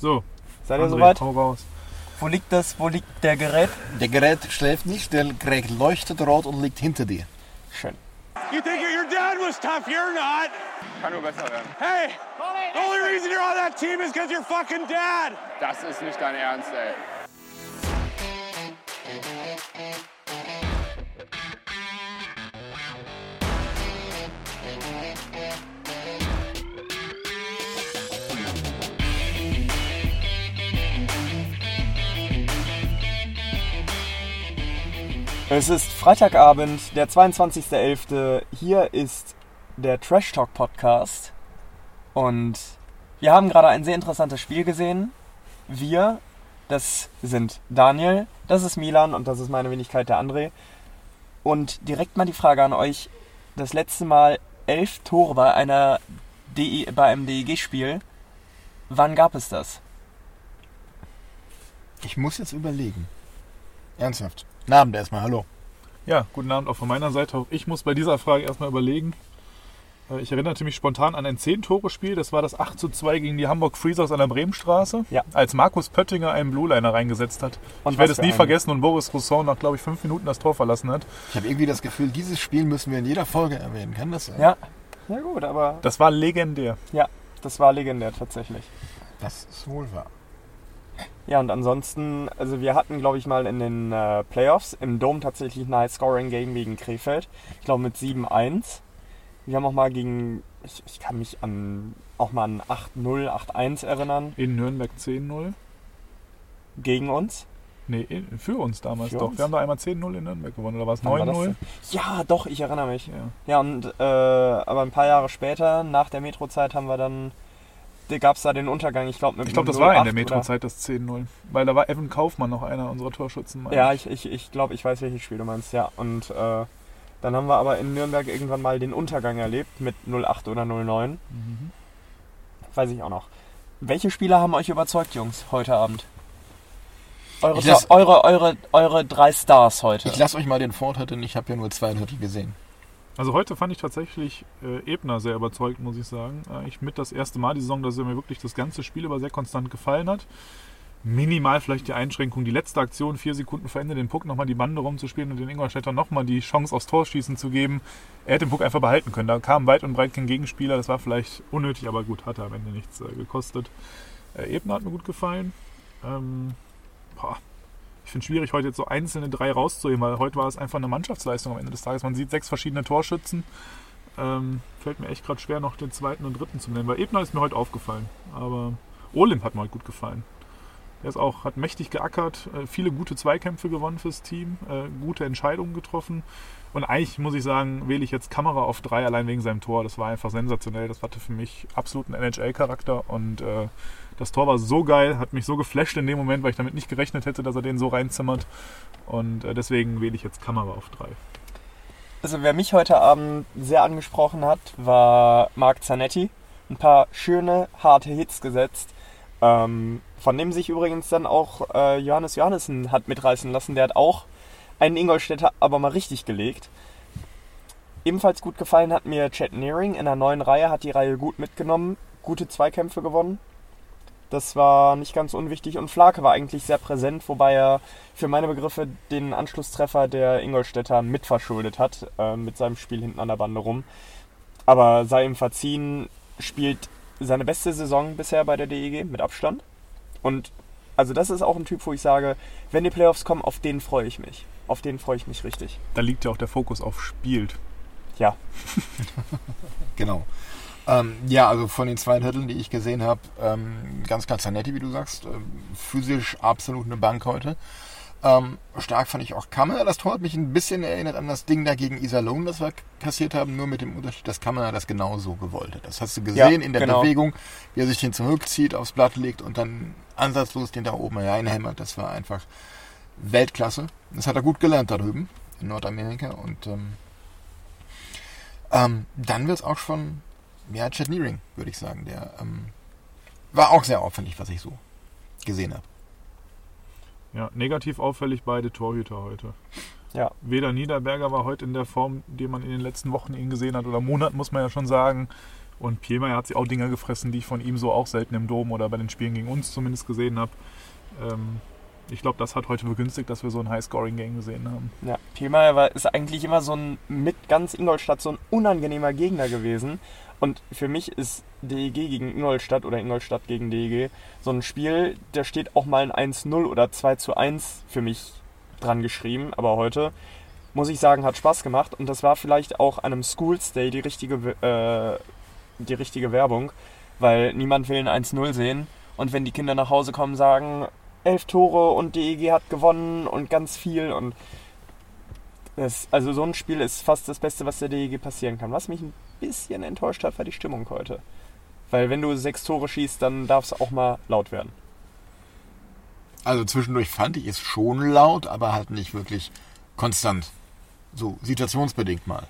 So, Seid ihr André, soweit? hau raus. Wo liegt das? Wo liegt der Gerät? Der Gerät schläft nicht, der Gerät leuchtet rot und liegt hinter dir. Schön. You think your dad was tough? You're not. Kann nur besser werden. Hey, the only reason you're on that team is because you're fucking dad. Das ist nicht dein Ernst, ey. Es ist Freitagabend, der 22.11. Hier ist der Trash Talk Podcast. Und wir haben gerade ein sehr interessantes Spiel gesehen. Wir, das sind Daniel, das ist Milan und das ist meine Wenigkeit der André. Und direkt mal die Frage an euch. Das letzte Mal elf Tore bei einer DE, bei einem DEG-Spiel. Wann gab es das? Ich muss jetzt überlegen. Ernsthaft. Guten Abend erstmal, hallo. Ja, guten Abend auch von meiner Seite. Auch ich muss bei dieser Frage erstmal überlegen. Äh, Ich erinnerte mich spontan an ein 10-Tore-Spiel. Das war das 8 zu 2 gegen die Hamburg Freezers an der Bremenstraße. Ja. Als Markus Pöttinger einen Blue-Liner reingesetzt hat. Und ich werde es nie einen? vergessen und Boris Rousseau nach, glaube ich, fünf Minuten das Tor verlassen hat. Ich habe irgendwie das Gefühl, dieses Spiel müssen wir in jeder Folge erwähnen. Kann das sein? Ja. Ja gut, aber Das war legendär. ja, das war legendär tatsächlich. Das ist wohl wahr. Ja, und ansonsten, also wir hatten, glaube ich, mal in den äh, Playoffs im Dom tatsächlich ein High-Scoring-Game gegen Krefeld. Ich glaube mit 7-1. Wir haben auch mal gegen, ich, ich kann mich an auch mal an 8-0, 8-1 erinnern, In Nürnberg 10-0. gegen uns. Nee, in- für uns damals Für doch. uns? Wir haben da einmal 10-0 in Nürnberg gewonnen. Oder war es Wann war das 9-0? denn? Ja, doch, ich erinnere mich. Ja. Ja, und äh, aber ein paar Jahre später, nach der Metro-Zeit, haben wir dann, gab es da den Untergang, ich glaube mit Ich glaube, das war in der 0-8 oder- Metro-Zeit das 10-0. Weil da war Evan Kaufmann noch einer unserer Torschützen. Ja, ich. ich, ich, glaube, ich weiß, welches Spiel du meinst, ja. Und äh, dann haben wir aber in Nürnberg irgendwann mal den Untergang erlebt mit 08 oder 09. Mhm. Weiß ich auch noch. Welche Spieler haben euch überzeugt, Jungs, heute Abend? Eure, lass- eure, eure, eure drei Stars heute. Ich lasse euch mal den Vortritt, denn ich habe ja nur zwei Drittel gesehen. Also heute fand ich tatsächlich äh, Ebner sehr überzeugt, muss ich sagen. Äh, ich mit das erste Mal die Saison, dass er mir wirklich das ganze Spiel über sehr konstant gefallen hat. Minimal vielleicht die Einschränkung, die letzte Aktion, vier Sekunden vor Ende, den Puck nochmal die Bande rumzuspielen und den Ingolstädter nochmal die Chance aufs Torschießen zu geben. Er hätte den Puck einfach behalten können. Da kam weit und breit kein Gegenspieler. Das war vielleicht unnötig, aber gut, hat er am Ende nichts äh, gekostet. Äh, Ebner hat mir gut gefallen. Ähm, boah, ich finde es schwierig, heute jetzt so einzelne drei rauszuheben, weil heute war es einfach eine Mannschaftsleistung am Ende des Tages. Man sieht sechs verschiedene Torschützen. Ähm, fällt mir echt gerade schwer, noch den zweiten und dritten zu nennen, weil Ebner ist mir heute aufgefallen. Aber Olimp hat mir heute gut gefallen. Er ist auch, hat mächtig geackert, äh, viele gute Zweikämpfe gewonnen fürs Team, äh, gute Entscheidungen getroffen. Und eigentlich muss ich sagen, wähle ich jetzt Kamera auf drei allein wegen seinem Tor. Das war einfach sensationell. Das hatte für mich absoluten NHL-Charakter und äh, das Tor war so geil, hat mich so geflasht in dem Moment, weil ich damit nicht gerechnet hätte, dass er den so reinzimmert. Und äh, deswegen wähle ich jetzt Kamera auf drei. Also wer mich heute Abend sehr angesprochen hat, war Marc Zanetti. Ein paar schöne, harte Hits gesetzt. Ähm, von dem sich übrigens dann auch äh, Johannes Johannessen hat mitreißen lassen. Der hat auch einen Ingolstädter aber mal richtig gelegt. Ebenfalls gut gefallen hat mir Chad Nearing in der neuen Reihe, hat die Reihe gut mitgenommen, gute Zweikämpfe gewonnen. Das war nicht ganz unwichtig und Flake war eigentlich sehr präsent, wobei er für meine Begriffe den Anschlusstreffer der Ingolstädter mitverschuldet hat, äh, mit seinem Spiel hinten an der Bande rum. Aber sei ihm verziehen, spielt seine beste Saison bisher bei der DEG mit Abstand. Und also das ist auch ein Typ, wo ich sage, wenn die Playoffs kommen, auf den freue ich mich. Auf den freue ich mich richtig. Da liegt ja auch der Fokus auf spielt. Ja, Genau. Ähm, ja, also von den zwei Dritteln, die ich gesehen habe, ähm, ganz klar Zanetti, wie du sagst. Ähm, physisch absolut eine Bank heute. Ähm, stark fand ich auch Kammer. Das Tor hat mich ein bisschen erinnert an das Ding da gegen Iserlohn, das wir kassiert haben, nur mit dem Unterschied, dass Kammer das genauso gewollt hat. Das hast du gesehen Ja, in der genau. Bewegung, wie er sich den zurückzieht, aufs Blatt legt und dann ansatzlos den da oben reinhämmert. Das war einfach Weltklasse. Das hat er gut gelernt da drüben in Nordamerika und ähm, ähm, dann wird es auch schon, ja, Chad Nearing, würde ich sagen. Der ähm, war auch sehr auffällig, was ich so gesehen habe. Ja, negativ auffällig beide Torhüter heute. ja. Weder Niederberger war heute in der Form, die man in den letzten Wochen ihn gesehen hat, oder Monaten muss man ja schon sagen. Und Pielmeier hat sich auch Dinger gefressen, die ich von ihm so auch selten im Dom oder bei den Spielen gegen uns zumindest gesehen habe. Ähm, ich glaube, das hat heute begünstigt, dass wir so ein High-Scoring-Game gesehen haben. Ja, Pielmeier war, ist eigentlich immer so ein, mit ganz Ingolstadt so ein unangenehmer Gegner gewesen. Und für mich ist DEG gegen Ingolstadt oder Ingolstadt gegen DEG so ein Spiel, da steht auch mal ein 1-0 oder 2 zu 1 für mich dran geschrieben. Aber heute, muss ich sagen, hat Spaß gemacht. Und das war vielleicht auch an einem Schools Day die richtige, äh, die richtige Werbung, weil niemand will ein 1-0 sehen. Und wenn die Kinder nach Hause kommen, sagen, elf Tore und DEG hat gewonnen und ganz viel und das, also so ein Spiel ist fast das Beste, was der DEG passieren kann. Was mich ein bisschen enttäuscht hat, war die Stimmung heute. Weil wenn du sechs Tore schießt, dann darf es auch mal laut werden. Also zwischendurch fand ich es schon laut, aber halt nicht wirklich konstant. So situationsbedingt mal.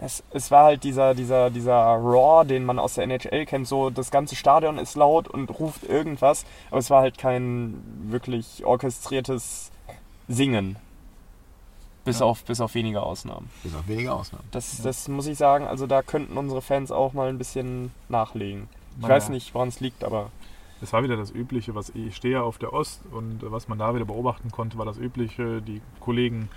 Es, es war halt dieser, dieser, dieser Raw, den man aus der NHL kennt, so das ganze Stadion ist laut und ruft irgendwas, aber es war halt kein wirklich orchestriertes Singen. Bis, Ja. auf, bis auf wenige Ausnahmen. Bis auf wenige Ausnahmen. Das, das muss ich sagen, also da könnten unsere Fans auch mal ein bisschen nachlegen. Ich Naja. weiß nicht, woran es liegt, aber Es war wieder das Übliche, was ich stehe ja auf der Ost und was man da wieder beobachten konnte, war das Übliche. Die Kollegen,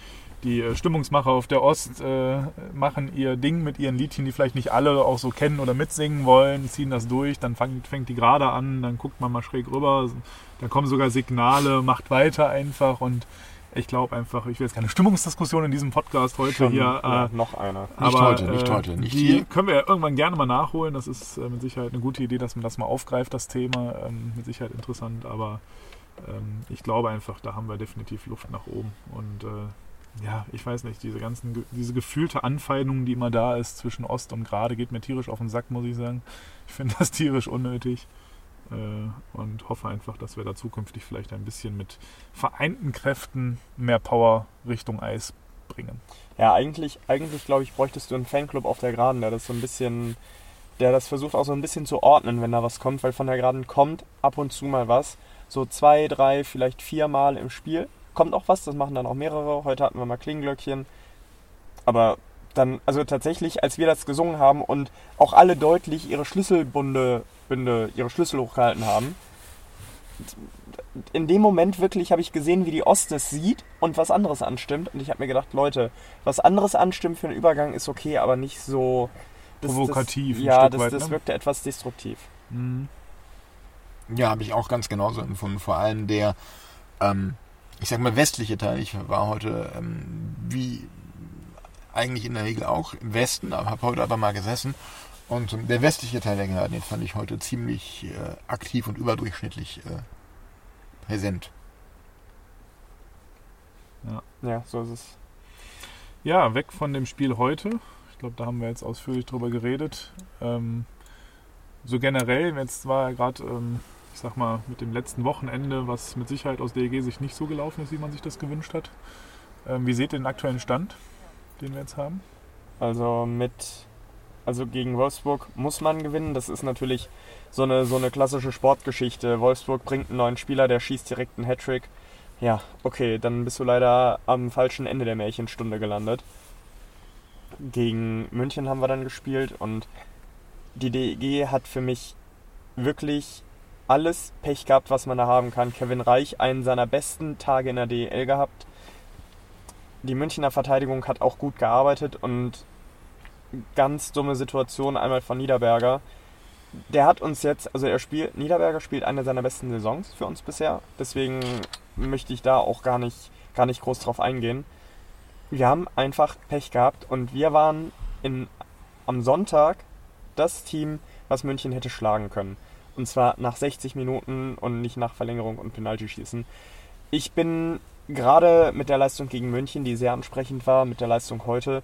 die äh, Stimmungsmacher auf der Ost äh, machen ihr Ding mit ihren Liedchen, die vielleicht nicht alle auch so kennen oder mitsingen wollen, ziehen das durch, dann fängt, fängt die gerade an, dann guckt man mal schräg rüber, dann kommen sogar Signale, macht weiter einfach und ich glaube einfach, ich will jetzt keine Stimmungsdiskussion in diesem Podcast heute schon hier. äh, ja, noch einer. Nicht aber, heute, nicht äh, heute, nicht die hier. können wir ja irgendwann gerne mal nachholen. Das ist äh, mit Sicherheit eine gute Idee, dass man das mal aufgreift, das Thema. Ähm, mit Sicherheit interessant, aber ähm, ich glaube einfach, da haben wir definitiv Luft nach oben. Und äh, ja, ich weiß nicht, diese ganzen, diese gefühlte Anfeindung, die immer da ist zwischen Ost und Gerade, geht mir tierisch auf den Sack, muss ich sagen. Ich finde das tierisch unnötig. Äh, und hoffe einfach, dass wir da zukünftig vielleicht ein bisschen mit vereinten Kräften mehr Power Richtung Eis bringen. Ja, eigentlich, eigentlich glaube ich, bräuchtest du einen Fanclub auf der Geraden, der das so ein bisschen, der das versucht auch so ein bisschen zu ordnen, wenn da was kommt, weil von der Geraden kommt ab und zu mal was. So zwei, drei, vielleicht viermal im Spiel kommt auch was, das machen dann auch mehrere. Heute hatten wir mal Klingenglöckchen. Aber dann, also tatsächlich, als wir das gesungen haben und auch alle deutlich ihre Schlüsselbunde, Bünde, ihre Schlüssel hochgehalten haben, in dem Moment wirklich habe ich gesehen, wie die Ost es sieht und was anderes anstimmt. Und ich habe mir gedacht, Leute, was anderes anstimmen für einen Übergang ist okay, aber nicht so Provokativ Das, ein ja, Stück das, weit, das ne? wirkte etwas destruktiv. Mhm. Ja, habe ich auch ganz genauso empfunden. Vor allem der, ähm, ich sag mal, westliche Teil. Ich war heute, ähm, wie eigentlich in der Regel auch im Westen, aber habe heute aber mal gesessen. Und ähm, der westliche Teil der Geraden, den fand ich heute ziemlich äh, aktiv und überdurchschnittlich äh, präsent. Ja, so ist es. Ja, weg von dem Spiel heute. Ich glaube, da haben wir jetzt ausführlich drüber geredet. Ähm, so generell, jetzt war ja gerade, ähm, ich sag mal, mit dem letzten Wochenende, was mit Sicherheit aus DEG sich nicht so gelaufen ist, wie man sich das gewünscht hat. Ähm, wie seht ihr den aktuellen Stand, den wir jetzt haben? Also mit, also gegen Wolfsburg muss man gewinnen. Das ist natürlich so eine, so eine klassische Sportgeschichte. Wolfsburg bringt einen neuen Spieler, der schießt direkt einen Hattrick. Ja, okay, dann bist du leider am falschen Ende der Märchenstunde gelandet. Gegen München haben wir dann gespielt und die DEG hat für mich wirklich alles Pech gehabt, was man da haben kann. Kevin Reich, einen seiner besten Tage in der DEL gehabt. Die Münchner Verteidigung hat auch gut gearbeitet und ganz dumme Situation einmal von Niederberger. Der hat uns jetzt, also er spielt, Niederberger spielt eine seiner besten Saisons für uns bisher. Deswegen möchte ich da auch gar nicht, gar nicht groß drauf eingehen. Wir haben einfach Pech gehabt und wir waren in, am Sonntag das Team, was München hätte schlagen können. Und zwar nach 60 Minuten und nicht nach Verlängerung und Penaltyschießen. Ich bin gerade mit der Leistung gegen München, die sehr ansprechend war, mit der Leistung heute,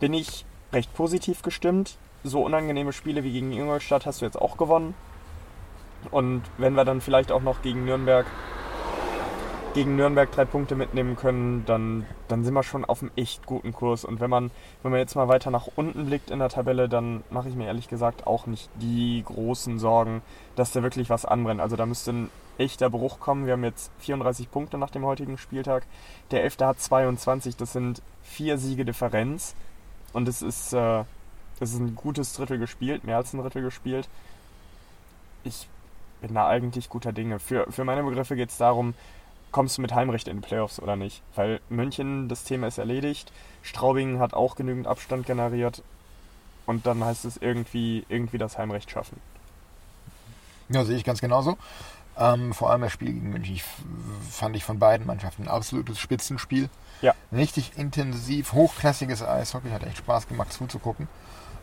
bin ich recht positiv gestimmt. So unangenehme Spiele wie gegen Ingolstadt hast du jetzt auch gewonnen. Und wenn wir dann vielleicht auch noch gegen Nürnberg gegen Nürnberg drei Punkte mitnehmen können, dann, dann sind wir schon auf einem echt guten Kurs. Und wenn man, wenn man jetzt mal weiter nach unten blickt in der Tabelle, dann mache ich mir ehrlich gesagt auch nicht die großen Sorgen, dass da wirklich was anbrennt. Also da müsste ein echter Bruch kommen. Wir haben jetzt 34 Punkte nach dem heutigen Spieltag. Der 11. hat 22, das sind vier Siege Differenz. Und es ist, äh, Es ist ein gutes Drittel gespielt, mehr als ein Drittel gespielt. Ich bin da eigentlich guter Dinge. Für, für meine Begriffe geht es darum, kommst du mit Heimrecht in die Playoffs oder nicht? Weil München, das Thema ist erledigt. Straubing hat auch genügend Abstand generiert. Und dann heißt es irgendwie, irgendwie das Heimrecht schaffen. Ja, sehe ich ganz genauso. Ähm, vor allem das Spiel gegen München ich, fand ich von beiden Mannschaften ein absolutes Spitzenspiel. Ja. Richtig intensiv, hochklassiges Eishockey, hat echt Spaß gemacht zuzugucken.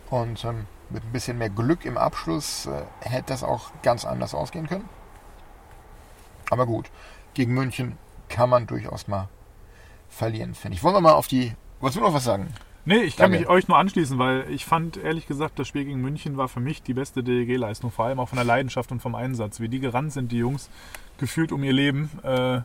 Und ähm, mit ein bisschen mehr Glück im Abschluss äh, hätte das auch ganz anders ausgehen können. Aber gut, gegen München kann man durchaus mal verlieren, finde ich. Wollen wir mal auf die. Wolltest du noch was sagen? Nee, ich kann mich euch nur anschließen, weil ich fand ehrlich gesagt, das Spiel gegen München war für mich die beste DEG-Leistung, vor allem auch von der Leidenschaft und vom Einsatz. Wie die gerannt sind, die Jungs, gefühlt um ihr Leben. Äh,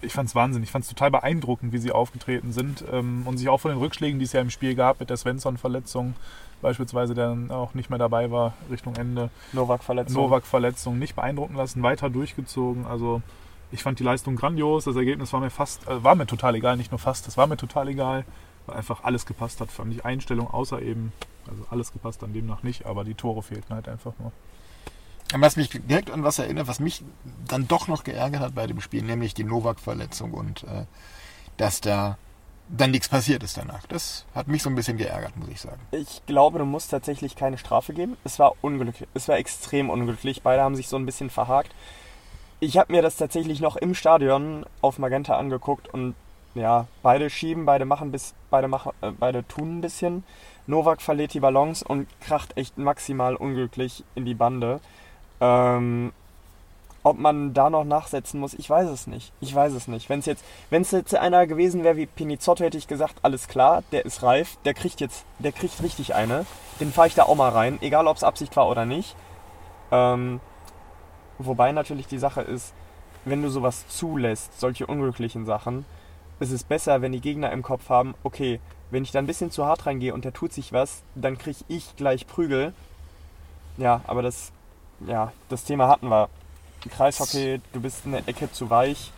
ich fand es Wahnsinn. Ich fand es total beeindruckend, wie sie aufgetreten sind ähm, und sich auch von den Rückschlägen, die es ja im Spiel gab, mit der Svensson-Verletzung beispielsweise, der dann auch nicht mehr dabei war Richtung Ende, Novak-Verletzung. Novak-Verletzung, nicht beeindrucken lassen, weiter durchgezogen. Also ich fand die Leistung grandios. Das Ergebnis war mir fast, äh, war mir total egal, nicht nur fast, es war mir total egal, weil einfach alles gepasst hat. Fand ich Einstellung, außer eben, also alles gepasst dann demnach nicht, aber die Tore fehlten halt einfach nur. Was mich direkt an was erinnert, was mich dann doch noch geärgert hat bei dem Spiel, nämlich die Novak-Verletzung und äh, dass da dann nichts passiert ist danach. Das hat mich so ein bisschen geärgert, muss ich sagen. Ich glaube, du musst tatsächlich keine Strafe geben. Es war unglücklich. Es war extrem unglücklich. Beide haben sich so ein bisschen verhakt. Ich habe mir das tatsächlich noch im Stadion auf Magenta angeguckt und ja, beide schieben, beide machen bis, beide machen, äh, beide tun ein bisschen. Novak verliert die Ballons und kracht echt maximal unglücklich in die Bande. Ähm, ob man da noch nachsetzen muss, ich weiß es nicht. Ich weiß es nicht. Wenn es jetzt, wenn es jetzt einer gewesen wäre wie Pinizotto, hätte ich gesagt, alles klar, der ist reif, der kriegt jetzt, der kriegt richtig eine. Den fahre ich da auch mal rein, egal ob es Absicht war oder nicht. Ähm, wobei natürlich die Sache ist, wenn du sowas zulässt, solche unglücklichen Sachen, ist es besser, wenn die Gegner im Kopf haben, okay, wenn ich da ein bisschen zu hart reingehe und der tut sich was, dann kriege ich gleich Prügel. Ja, aber das, ja, das Thema hatten wir. Kreishockey, du bist in der Ecke zu weich.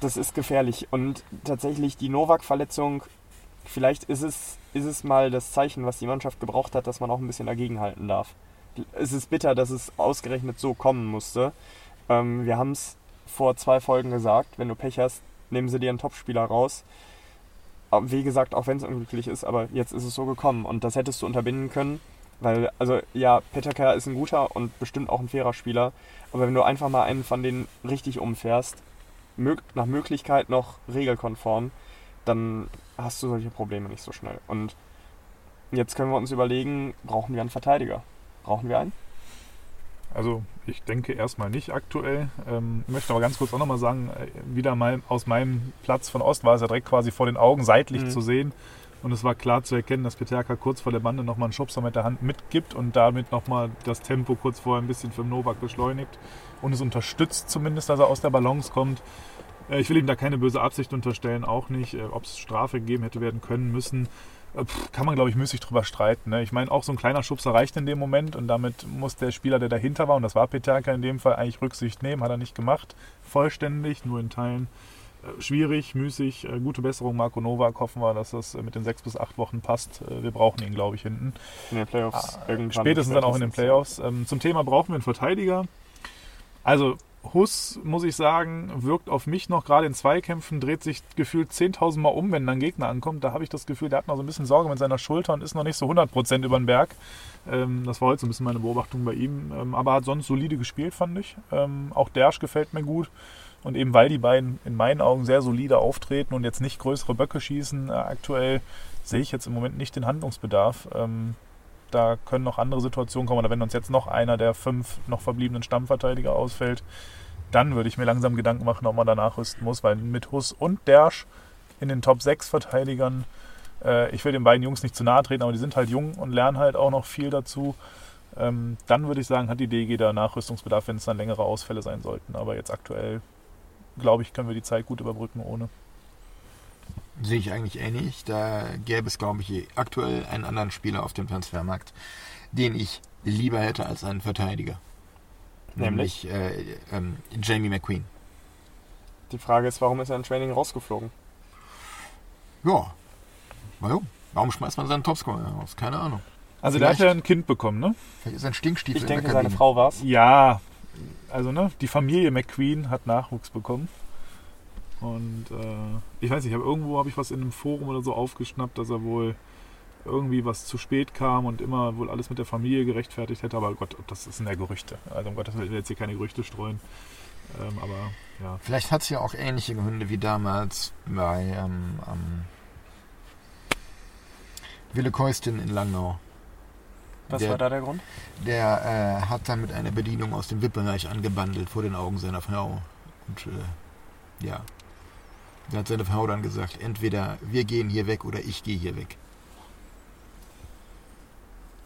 Das ist gefährlich. Und tatsächlich die Novak-Verletzung, vielleicht ist es, ist es mal das Zeichen, was die Mannschaft gebraucht hat, dass man auch ein bisschen dagegenhalten darf. Es ist bitter, dass es ausgerechnet so kommen musste. Ähm, wir haben es vor zwei Folgen gesagt, wenn du Pech hast, nehmen sie dir einen Topspieler raus. Aber Wie gesagt, auch wenn es unglücklich ist, aber jetzt ist es so gekommen und das hättest du unterbinden können. Weil, also ja, Peterka ist ein guter und bestimmt auch ein fairer Spieler. Aber wenn du einfach mal einen von denen richtig umfährst, mög nach Möglichkeit noch regelkonform, dann hast du solche Probleme nicht so schnell. Und jetzt können wir uns überlegen, brauchen wir einen Verteidiger? Brauchen wir einen? Also ich denke erstmal nicht aktuell. Ähm, möchte aber ganz kurz auch nochmal sagen, äh, wieder mal aus meinem Platz von Ost war es ja direkt quasi vor den Augen seitlich Mhm. zu sehen. Und es war klar zu erkennen, dass Peterka kurz vor der Bande nochmal einen Schubser mit der Hand mitgibt und damit nochmal das Tempo kurz vorher ein bisschen für den Novak beschleunigt. Und es unterstützt zumindest, dass er aus der Balance kommt. Äh, ich will ihm da keine böse Absicht unterstellen, auch nicht. Äh, Ob es Strafe gegeben hätte werden können müssen, pff, kann man, glaube ich, müßig drüber streiten. Ne? Ich meine, auch so ein kleiner Schubser reicht in dem Moment und damit muss der Spieler, der dahinter war, und das war Peterka in dem Fall, eigentlich Rücksicht nehmen. Hat er nicht gemacht. Vollständig, nur in Teilen. Äh, Schwierig, müßig, äh, gute Besserung, Marco Novak. Hoffen wir, dass das mit den sechs bis acht Wochen passt. Äh, Wir brauchen ihn, glaube ich, hinten. In den Playoffs irgendwann. Spätestens dann auch in den Playoffs. Ähm, zum Thema brauchen wir einen Verteidiger. Also Huss, muss ich sagen, wirkt auf mich noch gerade in Zweikämpfen, dreht sich gefühlt 10.000 Mal um, wenn dann Gegner ankommt. Da habe ich das Gefühl, der hat noch so ein bisschen Sorge mit seiner Schulter und ist noch nicht so 100% über den Berg. Ähm, das war heute so ein bisschen meine Beobachtung bei ihm. Ähm, aber hat sonst solide gespielt, fand ich. Ähm, auch Dersch gefällt mir gut. Und eben weil die beiden in meinen Augen sehr solide auftreten und jetzt nicht größere Böcke schießen, äh, aktuell sehe ich jetzt im Moment nicht den Handlungsbedarf. Ähm, da können noch andere Situationen kommen. Oder wenn uns jetzt noch einer der fünf noch verbliebenen Stammverteidiger ausfällt, dann würde ich mir langsam Gedanken machen, ob man danach rüsten muss. Weil mit Huss und Dersch in den Top 6 Verteidigern, äh, ich will den beiden Jungs nicht zu nahe treten, aber die sind halt jung und lernen halt auch noch viel dazu. Ähm, dann würde ich sagen, hat die DG da Nachrüstungsbedarf, wenn es dann längere Ausfälle sein sollten. Aber jetzt aktuell, glaube ich, können wir die Zeit gut überbrücken ohne. Sehe ich eigentlich ähnlich. Da gäbe es, glaube ich, aktuell einen anderen Spieler auf dem Transfermarkt, den ich lieber hätte als einen Verteidiger. Nämlich? Nämlich äh, ähm, Jamie McQueen. Die Frage ist, warum ist er im Training rausgeflogen? Ja. Warum? Warum schmeißt man seinen Topscorer raus? Keine Ahnung. Also der hat Vielleicht- ja ein Kind bekommen, ne? Vielleicht ist ein Stinkstiefel Ich in denke, der seine. Frau war's. Ja, also ne, die Familie McQueen hat Nachwuchs bekommen. Und äh, ich weiß nicht, ich hab, irgendwo habe ich was in einem Forum oder so aufgeschnappt, dass er wohl irgendwie was zu spät kam und immer wohl alles mit der Familie gerechtfertigt hätte. Aber Gott, das sind ja Gerüchte. Also um Gottes Willen, ich will jetzt hier keine Gerüchte streuen. Ähm, aber ja, Vielleicht hat sie ja auch ähnliche Gründe wie damals bei ähm, ähm, Wille Keustin in Langnau. Was Der- war da der Grund? Der äh, hat dann mit einer Bedienung aus dem VIP-Bereich angebandelt vor den Augen seiner Frau. Und äh, ja, da hat seine Frau dann gesagt, entweder wir gehen hier weg oder ich gehe hier weg.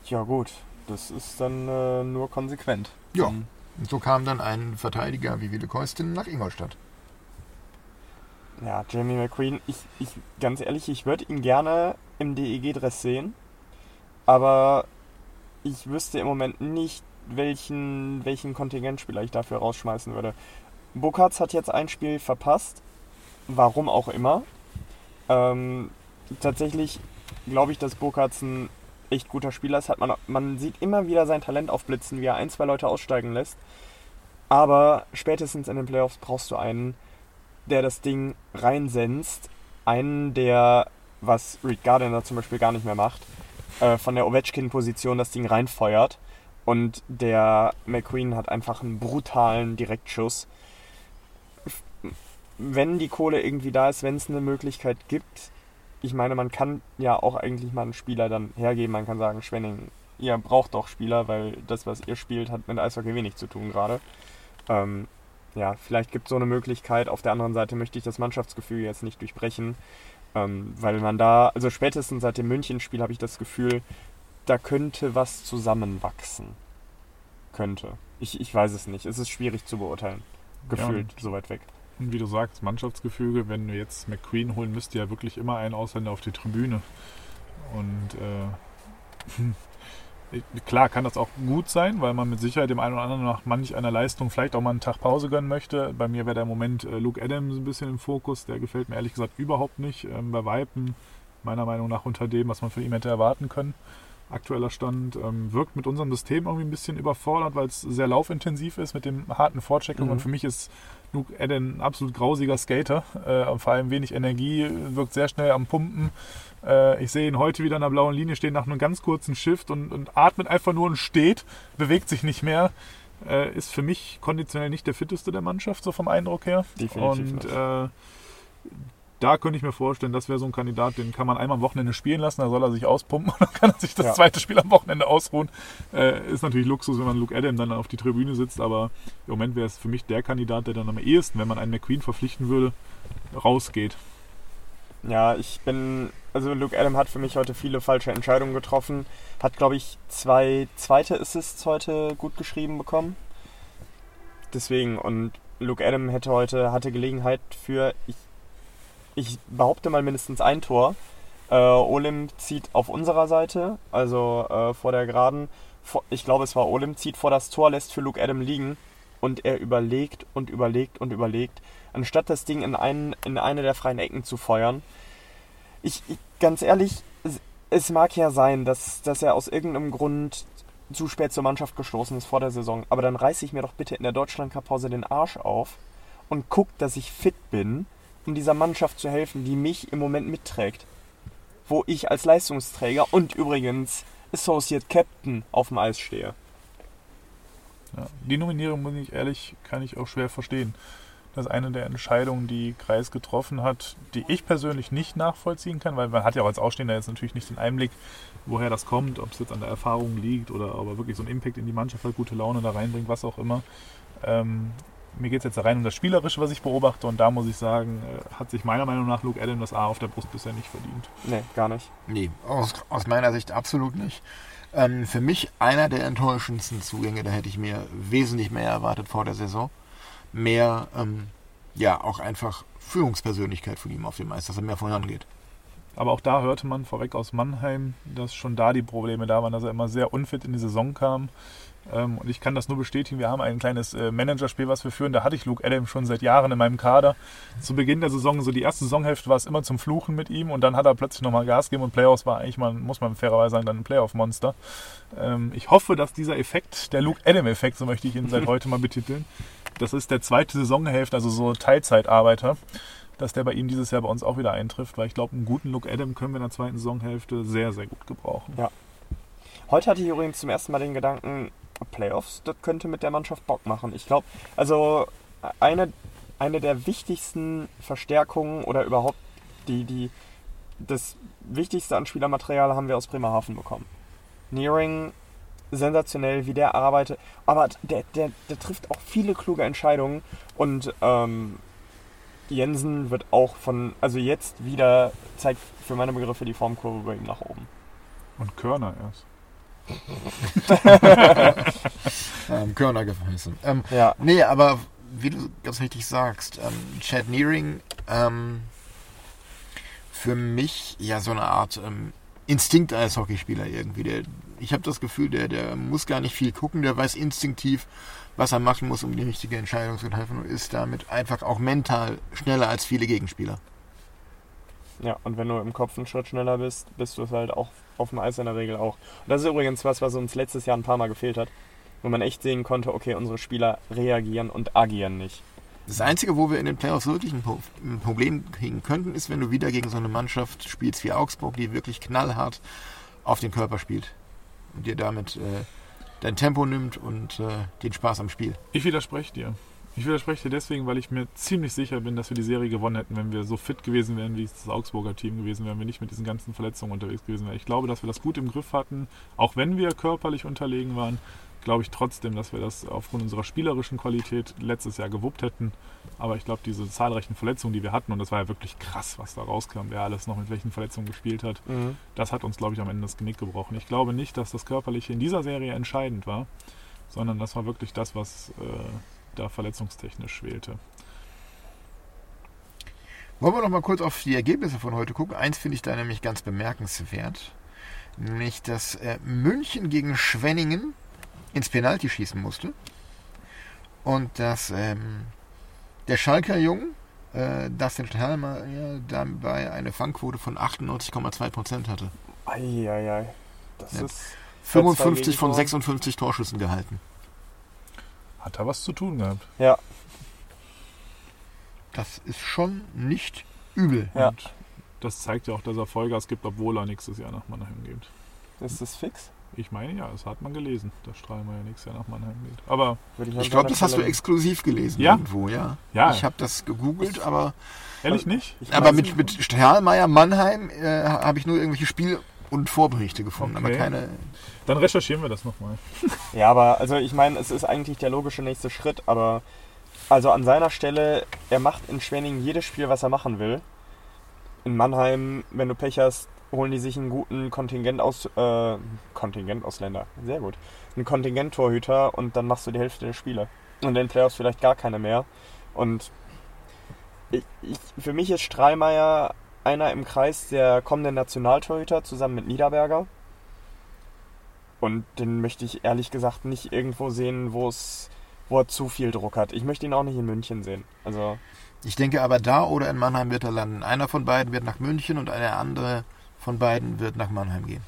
Ja gut, das ist dann äh, nur konsequent. Ja. Dann- Und so kam dann ein Verteidiger wie Wille Keustin nach Ingolstadt. Ja, Jamie McQueen, ich, ich ganz ehrlich, ich würde ihn gerne im DEG-Dress sehen, aber ich wüsste im Moment nicht, welchen, welchen Kontingentspieler ich dafür rausschmeißen würde. Burkhardt hat jetzt ein Spiel verpasst, warum auch immer. Ähm, tatsächlich glaube ich, dass Burkhardt ein echt guter Spieler ist. Hat man, man sieht immer wieder sein Talent aufblitzen, wie er ein, zwei Leute aussteigen lässt. Aber spätestens in den Playoffs brauchst du einen, der das Ding reinsenzt. Einen, der, was Reed Gardiner zum Beispiel gar nicht mehr macht, äh, von der Ovechkin-Position das Ding reinfeuert. Und der McQueen hat einfach einen brutalen Direktschuss. Wenn die Kohle irgendwie da ist, wenn es eine Möglichkeit gibt, ich meine, man kann ja auch eigentlich mal einen Spieler dann hergeben. Man kann sagen, Schwenning, ihr braucht doch Spieler, weil das, was ihr spielt, hat mit Eishockey wenig zu tun gerade. Ähm, ja, vielleicht gibt es so eine Möglichkeit. Auf der anderen Seite möchte ich das Mannschaftsgefühl jetzt nicht durchbrechen, ähm, weil man da, also spätestens seit dem Münchenspiel habe ich das Gefühl, da könnte was zusammenwachsen. Könnte. Ich, ich weiß es nicht. Es ist schwierig zu beurteilen. Gefühlt so weit weg. Und wie du sagst, Mannschaftsgefüge, wenn du jetzt McQueen holen müsst, ja wirklich immer einen Ausländer auf die Tribüne. Und äh, klar kann das auch gut sein, weil man mit Sicherheit dem einen oder anderen nach manch einer Leistung vielleicht auch mal einen Tag Pause gönnen möchte. Bei mir wäre der Moment äh, Luke Adams ein bisschen im Fokus. Der gefällt mir ehrlich gesagt überhaupt nicht. Ähm, bei Weipen meiner Meinung nach unter dem, was man von ihm hätte erwarten können. Aktueller Stand ähm, wirkt mit unserem System irgendwie ein bisschen überfordert, weil es sehr laufintensiv ist mit dem harten Vorchecken. Mhm. Und für mich ist Luke Adden ein absolut grausiger Skater. Äh, vor allem wenig Energie, wirkt sehr schnell am Pumpen. Äh, ich sehe ihn heute wieder an der blauen Linie stehen nach einem ganz kurzen Shift und, und atmet einfach nur und steht, bewegt sich nicht mehr. Äh, ist für mich konditionell nicht der fitteste der Mannschaft, so vom Eindruck her. Definitiv Und da könnte ich mir vorstellen, das wäre so ein Kandidat, den kann man einmal am Wochenende spielen lassen, da soll er sich auspumpen und dann kann er sich das Ja. zweite Spiel am Wochenende ausruhen. Äh, ist natürlich Luxus, wenn man Luke Adam dann auf die Tribüne sitzt, aber im Moment wäre es für mich der Kandidat, der dann am ehesten, wenn man einen McQueen verpflichten würde, rausgeht. Ja, ich bin. Also Luke Adam hat für mich heute viele falsche Entscheidungen getroffen. Hat, glaube ich, zwei zweite Assists heute gut geschrieben bekommen. Deswegen, und Luke Adam hätte heute, hatte Gelegenheit für, ich, ich behaupte mal mindestens ein Tor. Äh, Olim zieht auf unserer Seite, also äh, vor der Geraden. Vor, ich glaube, es war Olim, zieht vor das Tor, lässt für Luke Adam liegen und er überlegt und überlegt und überlegt, anstatt das Ding in, einen, in eine der freien Ecken zu feuern. Ich, ich ganz ehrlich, es, es mag ja sein, dass, dass er aus irgendeinem Grund zu spät zur Mannschaft gestoßen ist vor der Saison, aber dann reiße ich mir doch bitte in der Deutschland-Cup-Pause den Arsch auf und guck, dass ich fit bin, um dieser Mannschaft zu helfen, die mich im Moment mitträgt. Wo ich als Leistungsträger und übrigens Associate Captain auf dem Eis stehe. Ja. Die Nominierung, muss ich ehrlich, kann ich auch schwer verstehen. Das ist eine der Entscheidungen, die Kreis getroffen hat, die ich persönlich nicht nachvollziehen kann, weil man hat ja auch als Ausstehender jetzt natürlich nicht den Einblick, woher das kommt, ob es jetzt an der Erfahrung liegt oder ob er wirklich so einen Impact in die Mannschaft hat, gute Laune da reinbringt, was auch immer. Ähm, mir geht es jetzt rein um das Spielerische, was ich beobachte und da muss ich sagen, äh, hat sich meiner Meinung nach Luke Adam das A auf der Brust bisher nicht verdient. Nee, gar nicht. Nee, aus, aus meiner Sicht absolut nicht. Ähm, für mich einer der enttäuschendsten Zugänge, da hätte ich mir wesentlich mehr erwartet vor der Saison. Mehr, ähm, ja, auch einfach Führungspersönlichkeit von ihm auf dem Eis, dass er mehr vorangeht. Aber auch da hörte man vorweg aus Mannheim, dass schon da die Probleme da waren, dass er immer sehr unfit in die Saison kam. Ähm, und ich kann das nur bestätigen. Wir haben ein kleines äh, Managerspiel, was wir führen. Da hatte ich Luke Adams schon seit Jahren in meinem Kader. Zu Beginn der Saison, so die erste Saisonhälfte war es immer zum Fluchen mit ihm und dann hat er plötzlich nochmal Gas gegeben und Playoffs war eigentlich, mal, muss man fairerweise sagen, dann ein Playoff-Monster. Ähm, ich hoffe, dass dieser Effekt, der Luke Adam-Effekt, so möchte ich ihn seit heute mal betiteln, das ist der zweite Saisonhälfte, also so Teilzeitarbeiter, dass der bei ihm dieses Jahr bei uns auch wieder eintrifft, weil ich glaube, einen guten Luke Adam können wir in der zweiten Saisonhälfte sehr, sehr gut gebrauchen. Ja. Heute hatte ich übrigens zum ersten Mal den Gedanken, Playoffs, das könnte mit der Mannschaft Bock machen. Ich glaube, also eine, eine der wichtigsten Verstärkungen oder überhaupt die, die, das wichtigste an Spielermaterial haben wir aus Bremerhaven bekommen. Nearing, sensationell, wie der arbeitet, aber der, der, der trifft auch viele kluge Entscheidungen und ähm, Jensen wird auch von, also jetzt wieder zeigt für meine Begriffe die Formkurve bei ihm nach oben. Und Körner erst. ähm, Körner gefressen. Ähm, Ja. Nee, aber wie du ganz richtig sagst, ähm, Chad Nearing, ähm, für mich ja so eine Art ähm, Instinkt als Hockeyspieler irgendwie. Der, ich habe das Gefühl, der, der muss gar nicht viel gucken, der weiß instinktiv, was er machen muss, um die richtige Entscheidung zu treffen und ist damit einfach auch mental schneller als viele Gegenspieler. Ja, und wenn du im Kopf einen Schritt schneller bist, bist du es halt auch auf dem Eis in der Regel auch. Und das ist übrigens was, was uns letztes Jahr ein paar Mal gefehlt hat. Wo man echt sehen konnte, okay, unsere Spieler reagieren und agieren nicht. Das Einzige, wo wir in den Playoffs wirklich ein, Pro ein Problem kriegen könnten, ist, wenn du wieder gegen so eine Mannschaft spielst wie Augsburg, die wirklich knallhart auf den Körper spielt und dir damit äh, dein Tempo nimmt und äh, den Spaß am Spiel. Ich widerspreche dir. Ich widerspreche dir deswegen, weil ich mir ziemlich sicher bin, dass wir die Serie gewonnen hätten, wenn wir so fit gewesen wären, wie es das Augsburger Team gewesen wäre, wenn wir nicht mit diesen ganzen Verletzungen unterwegs gewesen wären. Ich glaube, dass wir das gut im Griff hatten, auch wenn wir körperlich unterlegen waren, glaube ich trotzdem, dass wir das aufgrund unserer spielerischen Qualität letztes Jahr gewuppt hätten. Aber ich glaube, diese zahlreichen Verletzungen, die wir hatten, und das war ja wirklich krass, was da rauskam, wer alles noch mit welchen Verletzungen gespielt hat, das hat uns, glaube ich, am Ende das Genick gebrochen. Ich glaube nicht, dass das Körperliche in dieser Serie entscheidend war, sondern das war wirklich das, was äh, da verletzungstechnisch schwelte. Wollen wir noch mal kurz auf die Ergebnisse von heute gucken? Eins finde ich da nämlich ganz bemerkenswert. Nämlich, dass äh, München gegen Schwenningen ins Penalty schießen musste. Und dass ähm, der Schalker Jung, äh, Dustin Stahlmeier, dabei eine Fangquote von 98,2% hatte. Eieiei. Das Ja. ist. 55 von Gegentore. 56 Torschüssen gehalten. Hat da was zu tun gehabt. Ja, Das ist schon nicht übel. ja. Und das zeigt ja auch, dass er Vollgas gibt, obwohl er nächstes Jahr nach Mannheim geht. Ist das fix? Ich meine ja, das hat man gelesen, dass Strahlmeier nächstes Jahr nach Mannheim geht. Aber an Ich glaube, das hast du exklusiv gelesen Ja? irgendwo, ja. ja, Ich habe das gegoogelt, aber, ehrlich nicht? Ich aber mit, mit Stahlmeier Mannheim äh, habe ich nur irgendwelche Spiel- und Vorberichte gefunden, aber Okay. keine. Dann recherchieren wir das nochmal. Ja, aber also ich meine, es ist eigentlich der logische nächste Schritt, aber also an seiner Stelle, er macht in Schwenningen jedes Spiel, was er machen will. In Mannheim, wenn du Pech hast, holen die sich einen guten Kontingent aus äh, Kontingent Ausländer, sehr gut, einen Kontingent-Torhüter und dann machst du die Hälfte der Spiele und in den Playoffs vielleicht gar keine mehr. Und ich, ich, für mich ist Strahlmeier einer im Kreis der kommenden Nationaltorhüter zusammen mit Niederberger. Und den möchte ich ehrlich gesagt nicht irgendwo sehen, wo es wo er zu viel Druck hat. Ich möchte ihn auch nicht in München sehen. Also Ich denke aber da oder in Mannheim wird er landen. Einer von beiden wird nach München und der andere von beiden wird nach Mannheim gehen.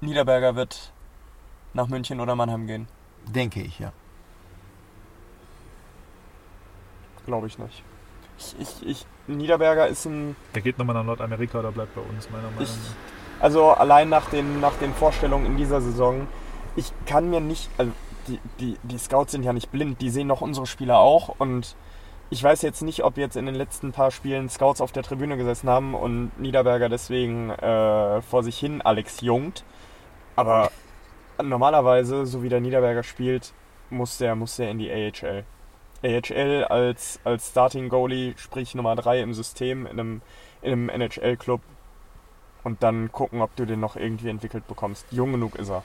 Niederberger wird nach München oder Mannheim gehen. Denke ich, ja. Glaube ich nicht. Ich, ich, ich, Niederberger ist ein Der geht nochmal nach Nordamerika oder bleibt bei uns, meiner Meinung nach. also allein nach den, nach den Vorstellungen in dieser Saison, ich kann mir nicht, also die, die, die Scouts sind ja nicht blind, die sehen doch unsere Spieler auch und ich weiß jetzt nicht, ob jetzt in den letzten paar Spielen Scouts auf der Tribüne gesessen haben und Niederberger deswegen äh, vor sich hin Alex jungt, aber normalerweise, so wie der Niederberger spielt, muss der, muss der in die AHL. AHL als, als Starting Goalie, sprich Nummer 3 im System in einem, in einem NHL-Club und dann gucken, ob du den noch irgendwie entwickelt bekommst. Jung genug ist er.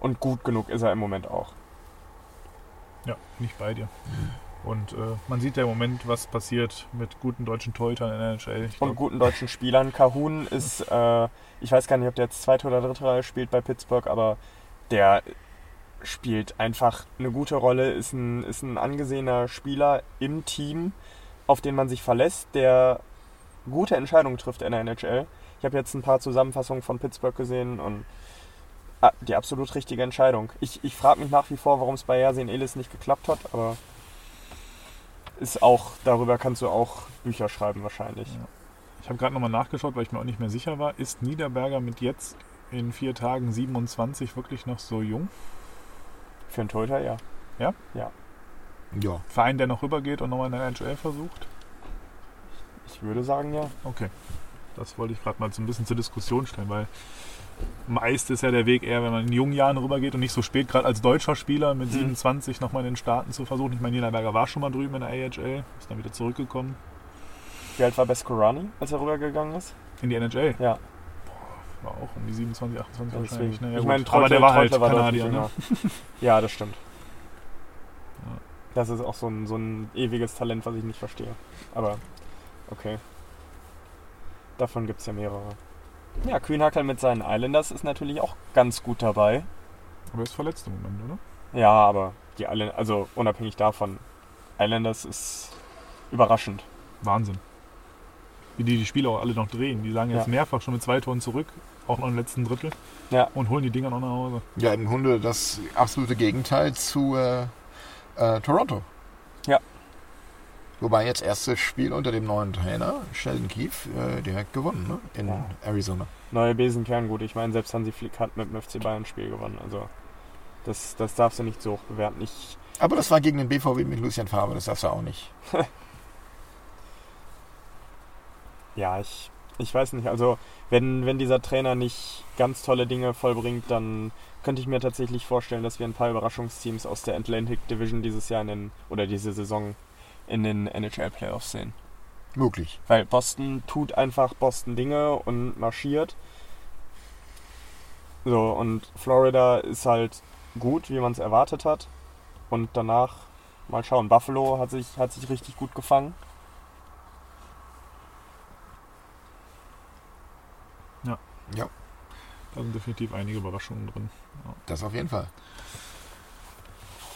Und gut genug ist er im Moment auch. Ja, nicht bei dir. Und äh, man sieht ja im Moment, was passiert mit guten deutschen Torhütern in der NHL. Und glaub, guten deutschen Spielern. Kahun ist, äh, ich weiß gar nicht, ob der jetzt zweite oder dritte Reihe spielt bei Pittsburgh, aber der spielt einfach eine gute Rolle, ist ein, ist ein angesehener Spieler im Team, auf den man sich verlässt, der gute Entscheidungen trifft in der NHL. Ich habe jetzt ein paar Zusammenfassungen von Pittsburgh gesehen und ah, die absolut richtige Entscheidung. Ich, ich frage mich nach wie vor, warum es bei Yasin Elis nicht geklappt hat, aber ist auch, darüber kannst du auch Bücher schreiben wahrscheinlich. ich habe gerade nochmal nachgeschaut, weil ich mir auch nicht mehr sicher war. Ist Niederberger mit jetzt in vier Tagen 27 wirklich noch so jung? Für einen Torhüter, ja. Ja. Verein, der noch rübergeht und nochmal in der NHL versucht? Ich würde sagen, ja. Okay. Das wollte ich gerade mal so ein bisschen zur Diskussion stellen, weil meist ist ja der Weg eher, wenn man in jungen Jahren rübergeht und nicht so spät, gerade als deutscher Spieler mit 27 nochmal in den Staaten zu versuchen. Ich meine, Niederberger war schon mal drüben in der AHL, ist dann wieder zurückgekommen Wie alt war Beskorani, als er rübergegangen ist? in die NHL. Ja. War auch um die 27, 28 Deswegen. wahrscheinlich. Ne? Ja, ich meine, aber der war halt Treutle Kanadier. Ne? ja, das stimmt. Ja. Das ist auch so ein, so ein ewiges Talent, was ich nicht verstehe. Aber okay. Davon gibt es ja mehrere. Ja, Kühnhackel mit seinen Islanders ist natürlich auch ganz gut dabei. Aber er ist verletzt im Moment, oder? Ja, aber die Islanders, also unabhängig davon, Islanders ist überraschend. Wahnsinn. Wie die die Spiele auch alle noch drehen. Die lagen jetzt Ja. mehrfach schon mit zwei Toren zurück, auch noch im letzten Drittel. Ja. Und holen die Dinger noch nach Hause. Ja, in Hunde das absolute Gegenteil zu äh, äh, Toronto. Ja. Wobei jetzt erstes Spiel unter dem neuen Trainer, Sheldon Keefe, äh, direkt gewonnen, ne? In Ja. Arizona. Neue Besenkern, gut. Ich meine, selbst Hansi Flick hat mit dem FC Bayern ein Spiel gewonnen. Also das, das darfst du nicht so hoch bewerten. Ich, Aber das war gegen den BVB mit Lucien Favre, das darfst du auch nicht. ja, ich, ich weiß nicht. Also wenn, wenn dieser Trainer nicht ganz tolle Dinge vollbringt, dann könnte ich mir tatsächlich vorstellen, dass wir ein paar Überraschungsteams aus der Atlantic Division dieses Jahr in den, oder diese Saison in den NHL Playoffs sehen. Möglich. Weil Boston tut einfach Boston Dinge und marschiert. So, und Florida ist halt gut, wie man es erwartet hat. Und danach mal schauen. Buffalo hat sich, hat sich richtig gut gefangen. Da sind definitiv einige Überraschungen drin. Das auf jeden Fall.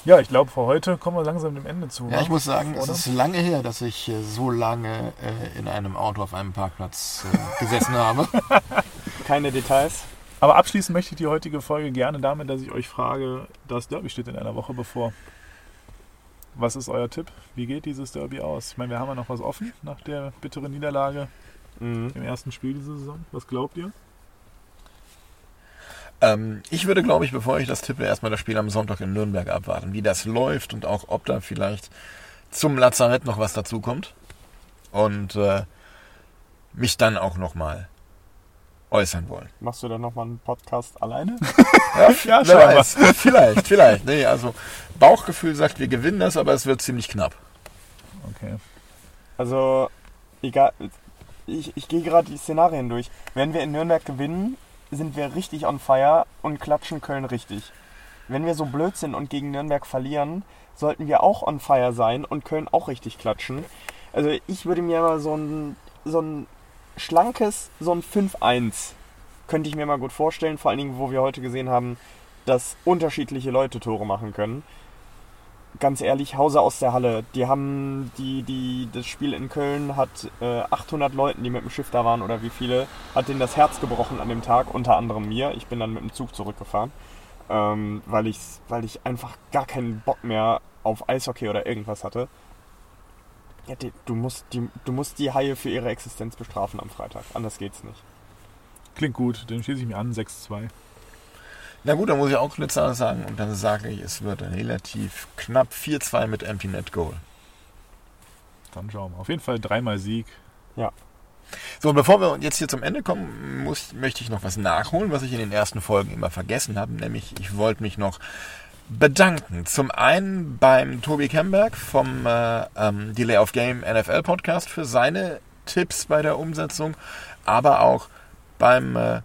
Ja, ich glaube, für heute kommen wir langsam dem Ende zu. Ja, ich muss sagen, es Oder? ist lange her, dass ich äh, so lange äh, in einem Auto auf einem Parkplatz äh, gesessen habe. Keine Details. Aber abschließen möchte ich die heutige Folge gerne damit, dass ich euch frage, das Derby steht in einer Woche bevor. Was ist euer Tipp? Wie geht dieses Derby aus? Ich meine, wir haben ja noch was offen nach der bitteren Niederlage Mhm. im ersten Spiel dieser Saison. Was glaubt ihr? Ähm, ich würde, glaube ich, bevor ich das tippe, erstmal das Spiel am Sonntag in Nürnberg abwarten, wie das läuft und auch, ob da vielleicht zum Lazarett noch was dazukommt. Und äh, mich dann auch nochmal äußern wollen. Machst du dann nochmal einen Podcast alleine? Ja, Wer weiß. vielleicht, vielleicht. Nee, also Bauchgefühl sagt, wir gewinnen das, aber es wird ziemlich knapp. Okay. Also, egal. Ich, ich gehe gerade die Szenarien durch. Wenn wir in Nürnberg gewinnen, sind wir richtig on fire und klatschen Köln richtig. Wenn wir so blöd sind und gegen Nürnberg verlieren, sollten wir auch on fire sein und Köln auch richtig klatschen. Also ich würde mir mal so ein, so ein schlankes, so ein 5-1 könnte ich mir mal gut vorstellen. Vor allen Dingen, wo wir heute gesehen haben, dass unterschiedliche Leute Tore machen können ganz ehrlich, Hause aus der Halle. Die haben die, die, das Spiel in Köln hat äh, 800 Leuten, die mit dem Schiff da waren oder wie viele, hat denen das Herz gebrochen an dem Tag, unter anderem mir. Ich bin dann mit dem Zug zurückgefahren, ähm, weil, ich, weil ich einfach gar keinen Bock mehr auf Eishockey oder irgendwas hatte. Ja, die, du, musst, die, du musst die Haie für ihre Existenz bestrafen am Freitag. Anders geht's nicht. Klingt gut, dann schließe ich mir an, 6-2. Na gut, dann muss ich auch Glitzer sagen und dann sage ich, es wird ein relativ knapp 4-2 mit Empty Net Goal. Dann schauen wir. Auf jeden Fall dreimal Sieg. So, und bevor wir jetzt hier zum Ende kommen, muss, möchte ich noch was nachholen, was ich in den ersten Folgen immer vergessen habe. Nämlich, ich wollte mich noch bedanken. Zum einen beim Tobi Kemberg vom äh, ähm, Delay of Game NFL Podcast für seine Tipps bei der Umsetzung, aber auch beim äh,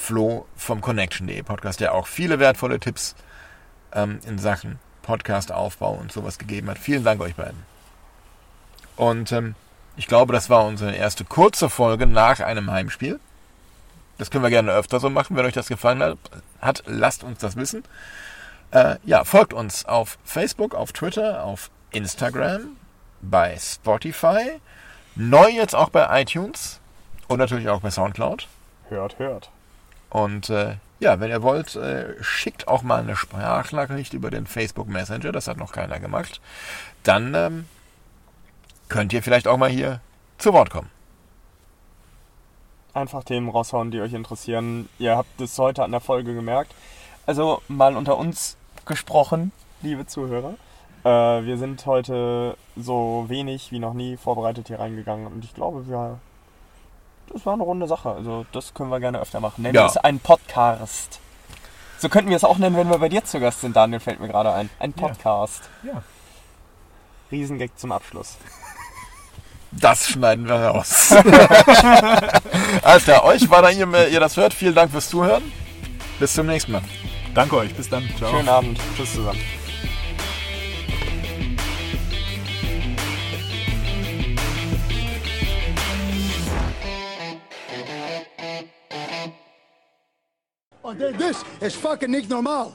Flo vom Connection.de Podcast, der auch viele wertvolle Tipps ähm, in Sachen Podcast-Aufbau und sowas gegeben hat. Vielen Dank euch beiden. Und ähm, ich glaube, das war unsere erste kurze Folge nach einem Heimspiel. Das können wir gerne öfter so machen. Wenn euch das gefallen hat, lasst uns das wissen. Äh, ja, folgt uns auf Facebook, auf Twitter, auf Instagram, bei Spotify, neu jetzt auch bei iTunes und natürlich auch bei Soundcloud. Hört, hört. Und äh, ja, wenn ihr wollt, äh, schickt auch mal eine Sprachnachricht über den Facebook Messenger. Das hat noch keiner gemacht. Dann ähm, könnt ihr vielleicht auch mal hier zu Wort kommen. Einfach Themen raushauen, die euch interessieren. Ihr habt es heute an der Folge gemerkt. Also mal unter uns gesprochen, liebe Zuhörer. Äh, wir sind heute so wenig wie noch nie vorbereitet hier reingegangen und ich glaube, wir, das war eine runde Sache. Also das können wir gerne öfter machen. Nennen Ja. wir es einen Podcast. So könnten wir es auch nennen, wenn wir bei dir zu Gast sind, Daniel, fällt mir gerade ein. Ein Ja. Podcast. Ja. Riesengag zum Abschluss. Das schneiden wir raus. Alles klar, euch war da ihr, ihr das hört. Vielen Dank fürs Zuhören. Bis zum nächsten Mal. Danke euch. Bis dann. Ciao. Schönen Abend. Tschüss zusammen. Oh, this is fucking normal.